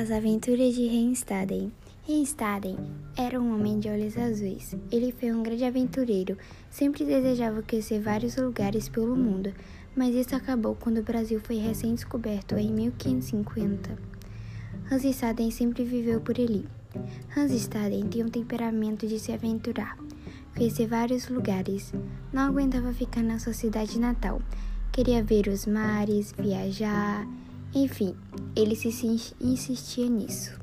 As Aventuras de Reinstaden. Reinstaden era um homem de olhos azuis. Ele foi um grande aventureiro, sempre desejava conhecer vários lugares pelo mundo, mas isso acabou quando o Brasil foi recém-descoberto em 1550. Hans Staden sempre viveu por ali. Hans Staden tinha um temperamento de se aventurar, conhecer vários lugares. Não aguentava ficar na sua cidade natal. Queria ver os mares, viajar, enfim, ele se insistia nisso.